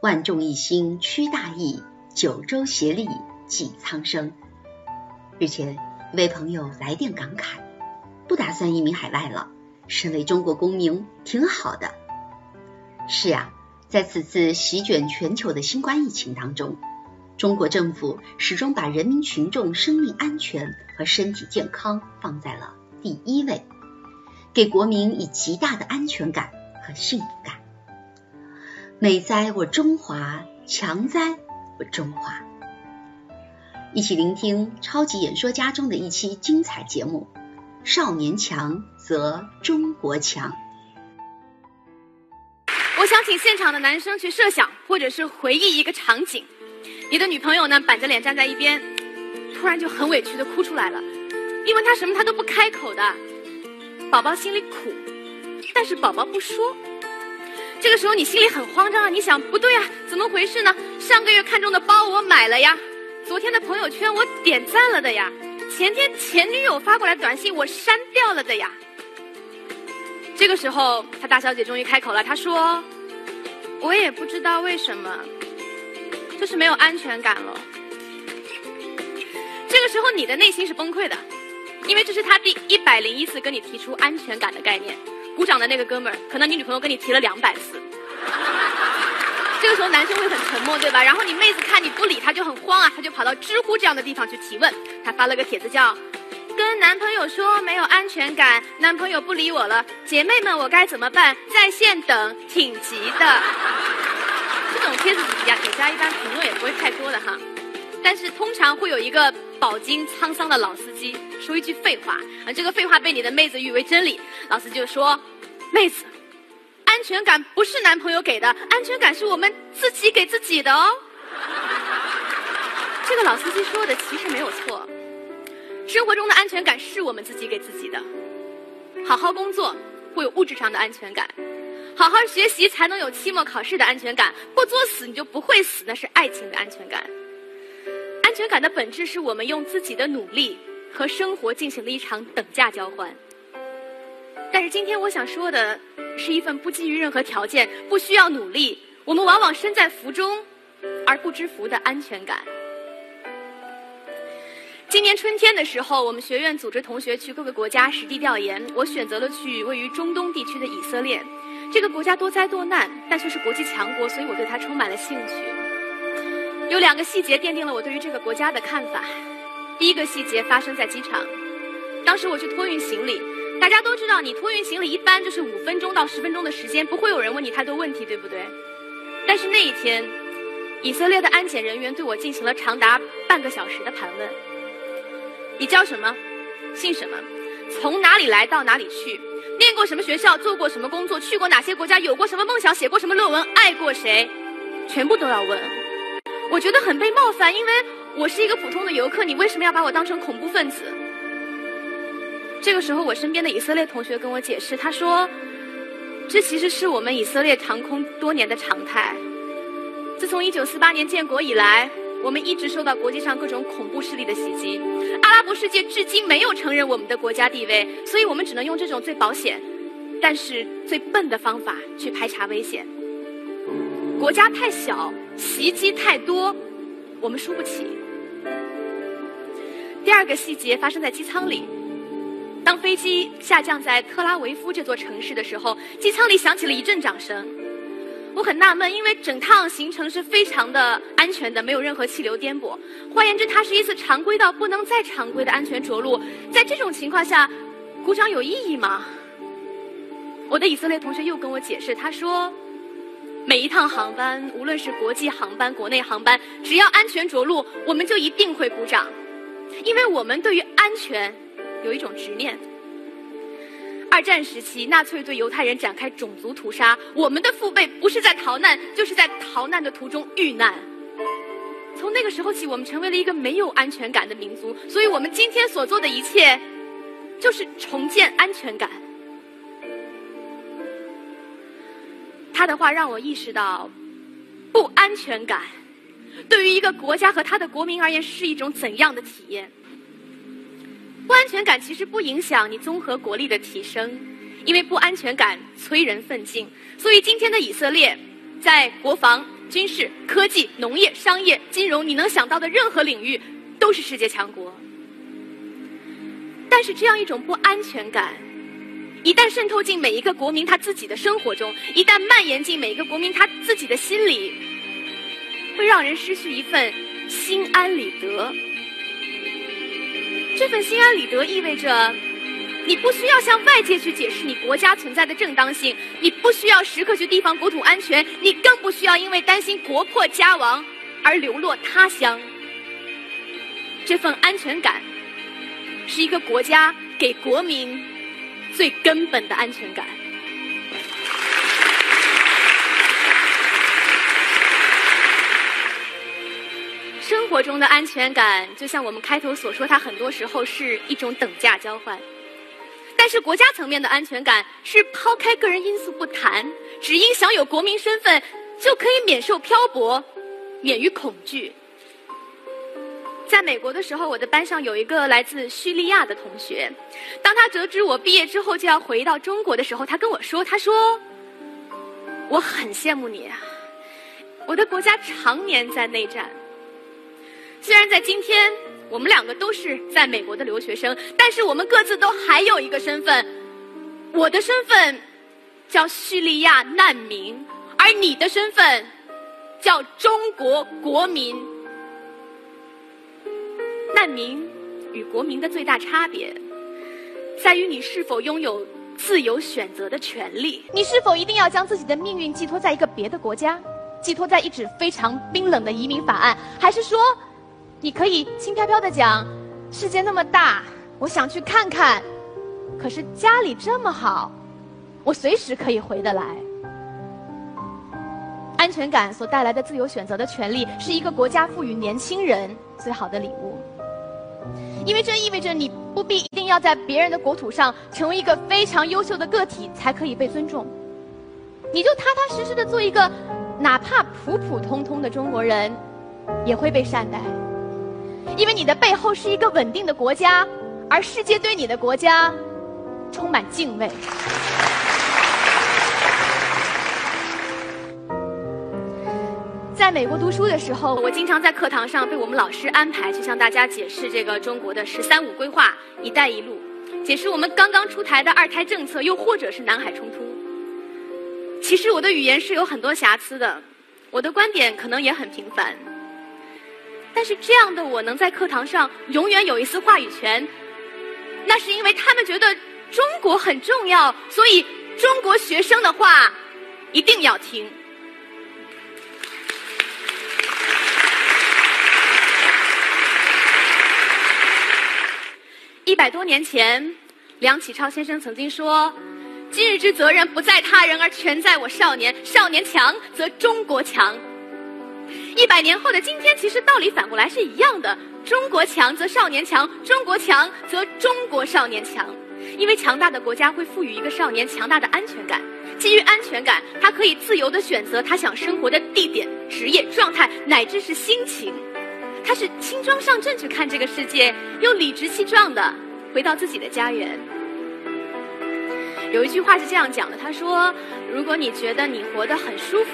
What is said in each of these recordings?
万众一心，驱大疫；九州协力，济苍生。日前，一位朋友来电感慨：不打算移民海外了，身为中国公民挺好的。是啊，在此次席卷全球的新冠疫情当中，中国政府始终把人民群众生命安全和身体健康放在了第一位，给国民以极大的安全感和幸福感。美哉我中华，强哉我中华！一起聆听超级演说家中的一期精彩节目：少年强则中国强。我想请现场的男生去设想，或者是回忆一个场景：你的女朋友呢，板着脸站在一边，突然就很委屈的哭出来了。你问她什么，她都不开口的。宝宝心里苦，但是宝宝不说。这个时候你心里很慌张啊！你想不对啊，怎么回事呢？上个月看中的包我买了呀，昨天的朋友圈我点赞了的呀，前天前女友发过来短信我删掉了的呀。这个时候，他大小姐终于开口了，她说：“我也不知道为什么，就是没有安全感了。”这个时候，你的内心是崩溃的，因为这是他第一百零一次跟你提出安全感的概念。鼓掌的那个哥们儿，可能你女朋友跟你提了两百次。这个时候男生会很沉默，对吧？然后你妹子看你不理他，就很慌啊，他就跑到知乎这样的地方去提问。他发了个帖子叫“跟男朋友说没有安全感，男朋友不理我了，姐妹们我该怎么办？在线等，挺急的。”这种帖子底下底下一般评论也不会太多的哈，但是通常会有一个饱经沧桑的老司机。说一句废话啊！这个废话被你的妹子誉为真理。老司机就说：“妹子，安全感不是男朋友给的，安全感是我们自己给自己的哦。”这个老司机说的其实没有错，生活中的安全感是我们自己给自己的。好好工作会有物质上的安全感，好好学习才能有期末考试的安全感。不作死你就不会死，那是爱情的安全感。安全感的本质是我们用自己的努力。和生活进行了一场等价交换，但是今天我想说的是一份不基于任何条件、不需要努力，我们往往身在福中而不知福的安全感。今年春天的时候，我们学院组织同学去各个国家实地调研，我选择了去位于中东地区的以色列。这个国家多灾多难，但却是国际强国，所以我对它充满了兴趣。有两个细节奠定了我对于这个国家的看法。第一个细节发生在机场，当时我去托运行李，大家都知道，你托运行李一般就是五分钟到十分钟的时间，不会有人问你太多问题，对不对？但是那一天，以色列的安检人员对我进行了长达半个小时的盘问：你叫什么？姓什么？从哪里来到哪里去？念过什么学校？做过什么工作？去过哪些国家？有过什么梦想？写过什么论文？爱过谁？全部都要问。我觉得很被冒犯，因为。我是一个普通的游客，你为什么要把我当成恐怖分子？这个时候，我身边的以色列同学跟我解释，他说：“这其实是我们以色列航空多年的常态。自从1948年建国以来，我们一直受到国际上各种恐怖势力的袭击。阿拉伯世界至今没有承认我们的国家地位，所以我们只能用这种最保险，但是最笨的方法去排查危险。国家太小，袭击太多，我们输不起。”第二个细节发生在机舱里。当飞机下降在特拉维夫这座城市的时候，机舱里响起了一阵掌声。我很纳闷，因为整趟行程是非常的安全的，没有任何气流颠簸。换言之，它是一次常规到不能再常规的安全着陆。在这种情况下，鼓掌有意义吗？我的以色列同学又跟我解释，他说，每一趟航班，无论是国际航班、国内航班，只要安全着陆，我们就一定会鼓掌。因为我们对于安全有一种执念。二战时期，纳粹对犹太人展开种族屠杀，我们的父辈不是在逃难，就是在逃难的途中遇难。从那个时候起，我们成为了一个没有安全感的民族，所以我们今天所做的一切，就是重建安全感。的话让我意识到，不安全感。对于一个国家和他的国民而言，是一种怎样的体验？不安全感其实不影响你综合国力的提升，因为不安全感催人奋进。所以今天的以色列在国防、军事、科技、农业、商业、金融，你能想到的任何领域都是世界强国。但是这样一种不安全感，一旦渗透进每一个国民他自己的生活中，一旦蔓延进每一个国民他自己的心里，会让人失去一份心安理得。这份心安理得意味着。你不需要向外界去解释你国家存在的正当性，你不需要时刻去提防国土安全，你更不需要因为担心国破家亡而流落他乡。这份安全感，是一个国家给国民最根本的安全感。生活中的安全感，就像我们开头所说，它很多时候是一种等价交换。但是国家层面的安全感是抛开个人因素不谈，只因享有国民身份就可以免受漂泊，免于恐惧。在美国的时候，我的班上有一个来自叙利亚的同学，当他得知我毕业之后就要回到中国的时候，他跟我说：“他说我很羡慕你啊，我的国家常年在内战，虽然在今天。”我们两个都是在美国的留学生，但是我们各自都还有一个身份。我的身份叫叙利亚难民，而你的身份叫中国国民。难民与国民的最大差别，在于你是否拥有自由选择的权利。你是否一定要将自己的命运寄托在一个别的国家，寄托在一纸非常冰冷的移民法案，还是说？你可以轻飘飘的讲，世界那么大，我想去看看。可是家里这么好，我随时可以回得来。安全感所带来的自由选择的权利，是一个国家赋予年轻人最好的礼物。因为这意味着你不必一定要在别人的国土上成为一个非常优秀的个体才可以被尊重，你就踏踏实实的做一个哪怕普普通通的中国人，也会被善待。因为你的背后是一个稳定的国家，而世界对你的国家充满敬畏。在美国读书的时候，我经常在课堂上被我们老师安排去向大家解释这个中国的“十三五”规划、“一带一路”，解释我们刚刚出台的二胎政策，又或者是南海冲突。其实我的语言是有很多瑕疵的，我的观点可能也很平凡。但是这样的我能在课堂上永远有一丝话语权，那是因为他们觉得中国很重要，所以中国学生的话一定要听。一百多年前，梁启超先生曾经说：“今日之责任不在他人，而全在我少年。少年强则中国强。”一百年后的今天，其实道理反过来是一样的。中国强则少年强，中国强则中国少年强。因为强大的国家会赋予一个少年强大的安全感，基于安全感，他可以自由的选择他想生活的地点、职业状态，乃至是心情。他是轻装上阵去看这个世界，又理直气壮的回到自己的家园。有一句话是这样讲的：他说，如果你觉得你活得很舒服。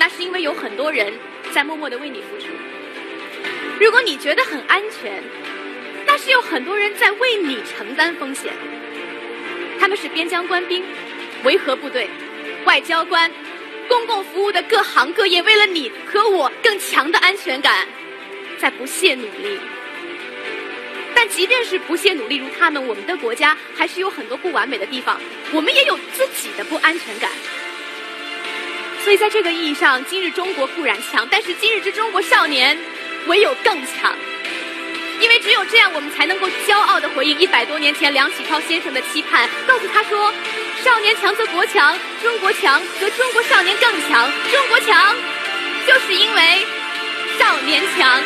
那是因为有很多人在默默的为你付出。如果你觉得很安全，那是有很多人在为你承担风险。他们是边疆官兵、维和部队、外交官、公共服务的各行各业，为了你和我更强的安全感，在不懈努力。但即便是不懈努力如他们，我们的国家还是有很多不完美的地方，我们也有自己的不安全感。所以，在这个意义上，今日中国固然强，但是今日之中国少年唯有更强。因为只有这样，我们才能够骄傲的回应一百多年前梁启超先生的期盼，告诉他说：“少年强则国强，中国强则中国少年更强。中国强，就是因为少年强。”